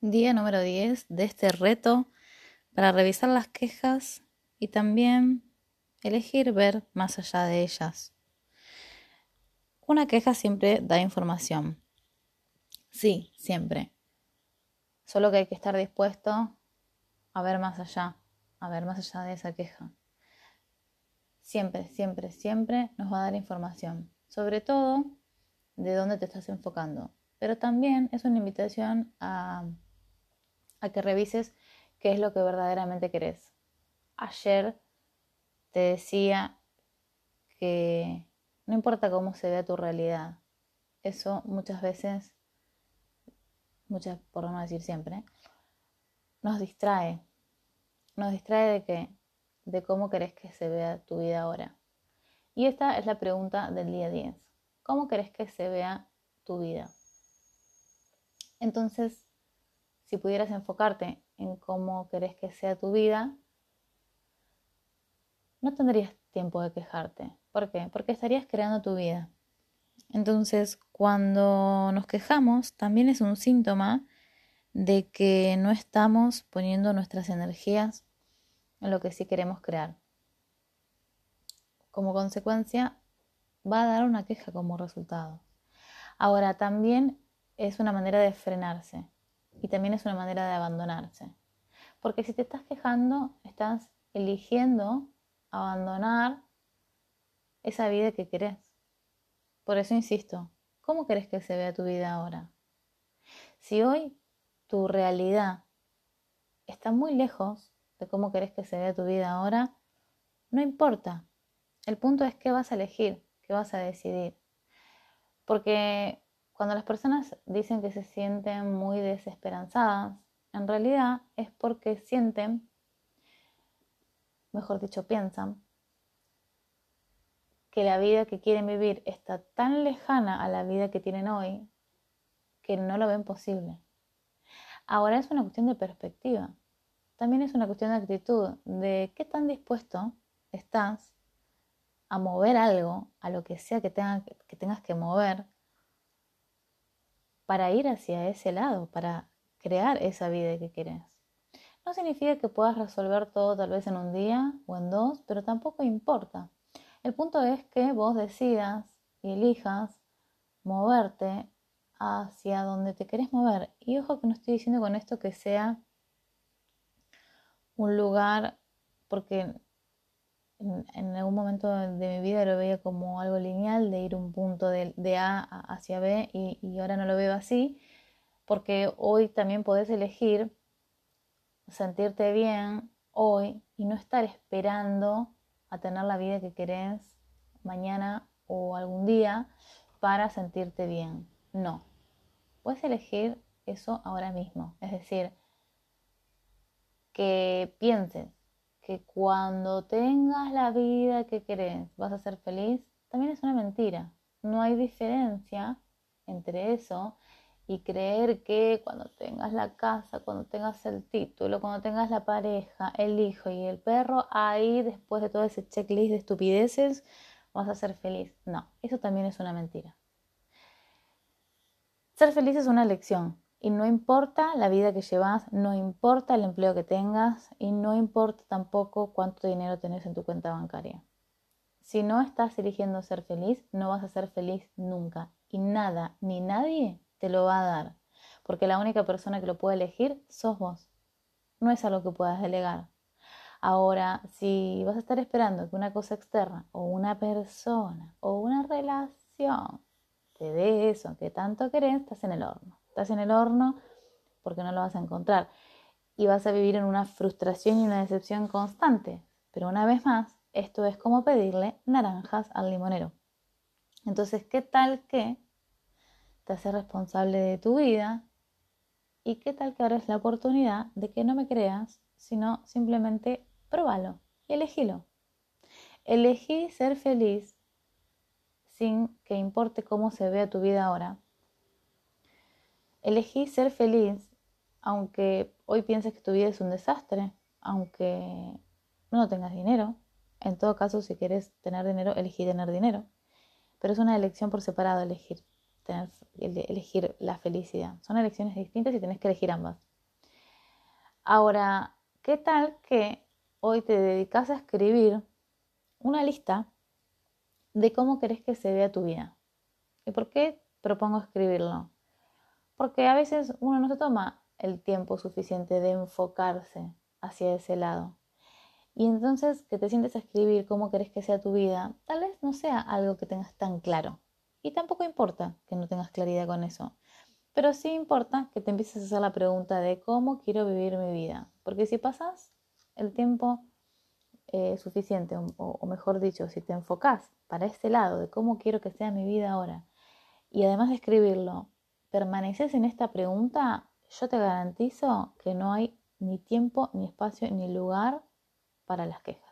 Día número 10 de este reto para revisar las quejas y también elegir ver más allá de ellas. Una queja siempre da información. Sí, siempre. Solo que hay que estar dispuesto a ver más allá, a ver más allá de esa queja. Siempre, siempre, siempre nos va a dar información. Sobre todo de dónde te estás enfocando. Pero también es una invitación a, a que revises qué es lo que verdaderamente querés. Ayer te decía que no importa cómo se vea tu realidad, eso muchas veces, muchas por no decir siempre, nos distrae. Nos distrae de que de cómo querés que se vea tu vida ahora. Y esta es la pregunta del día 10. ¿Cómo querés que se vea tu vida? Entonces, si pudieras enfocarte en cómo querés que sea tu vida, no tendrías tiempo de quejarte. ¿Por qué? Porque estarías creando tu vida. Entonces, cuando nos quejamos, también es un síntoma de que no estamos poniendo nuestras energías en lo que sí queremos crear. Como consecuencia, va a dar una queja como resultado. Ahora, también es una manera de frenarse y también es una manera de abandonarse. Porque si te estás quejando, estás eligiendo abandonar esa vida que querés. Por eso insisto, ¿cómo querés que se vea tu vida ahora? Si hoy tu realidad está muy lejos de cómo querés que se vea tu vida ahora, no importa. El punto es qué vas a elegir, qué vas a decidir. Porque cuando las personas dicen que se sienten muy desesperanzadas, en realidad es porque sienten mejor dicho, piensan que la vida que quieren vivir está tan lejana a la vida que tienen hoy que no lo ven posible. Ahora es una cuestión de perspectiva. También es una cuestión de actitud, de qué tan dispuesto estás a mover algo, a lo que sea que, que tengas que mover, para ir hacia ese lado, para crear esa vida que quieres. No significa que puedas resolver todo tal vez en un día o en dos, pero tampoco importa. El punto es que vos decidas y elijas moverte hacia donde te querés mover. Y ojo que no estoy diciendo con esto que sea un lugar, porque en, algún momento de mi vida lo veía como algo lineal, de ir un punto de, A hacia B y, y ahora no lo veo así, porque hoy también podés elegir sentirte bien hoy y no estar esperando a tener la vida que querés mañana o algún día para sentirte bien. No. Puedes elegir eso ahora mismo. Es decir, que pienses que cuando tengas la vida que querés vas a ser feliz, también es una mentira. No hay diferencia entre eso y creer que cuando tengas la casa, cuando tengas el título, cuando tengas la pareja, el hijo y el perro, ahí después de todo ese checklist de estupideces vas a ser feliz. No, eso también es una mentira. Ser feliz es una elección y no importa la vida que llevas, no importa el empleo que tengas y no importa tampoco cuánto dinero tenés en tu cuenta bancaria. Si no estás eligiendo ser feliz, no vas a ser feliz nunca y nada ni nadie te lo va a dar, porque la única persona que lo puede elegir sos vos. No es algo que puedas delegar. Ahora, si vas a estar esperando que una cosa externa o una persona o una relación te dé eso que tanto querés, estás en el horno. Estás en el horno porque no lo vas a encontrar. Y vas a vivir en una frustración y una decepción constante. Pero una vez más, esto es como pedirle naranjas al limonero. Entonces, ¿qué tal que te hace responsable de tu vida. ¿Y qué tal que ahora es la oportunidad de que no me creas, sino simplemente pruébalo y elegílo? Elegí ser feliz sin que importe cómo se vea tu vida ahora. Elegí ser feliz aunque hoy pienses que tu vida es un desastre, aunque no tengas dinero. En todo caso, si quieres tener dinero, elegí tener dinero. Pero es una elección por separado elegir elegir la felicidad. Son elecciones distintas y tenés que elegir ambas. Ahora, ¿qué tal que hoy te dedicas a escribir una lista de cómo querés que se vea tu vida? ¿Y por qué propongo escribirlo? Porque a veces uno no se toma el tiempo suficiente de enfocarse hacia ese lado. Y entonces que te sientes a escribir cómo querés que sea tu vida, tal vez no sea algo que tengas tan claro. Y tampoco importa que no tengas claridad con eso. Pero sí importa que te empieces a hacer la pregunta de cómo quiero vivir mi vida. Porque si pasas el tiempo eh, suficiente, o, o, mejor dicho, si te enfocas para ese lado de cómo quiero que sea mi vida ahora, y además de escribirlo, permaneces en esta pregunta, yo te garantizo que no hay ni tiempo, ni espacio, ni lugar para las quejas.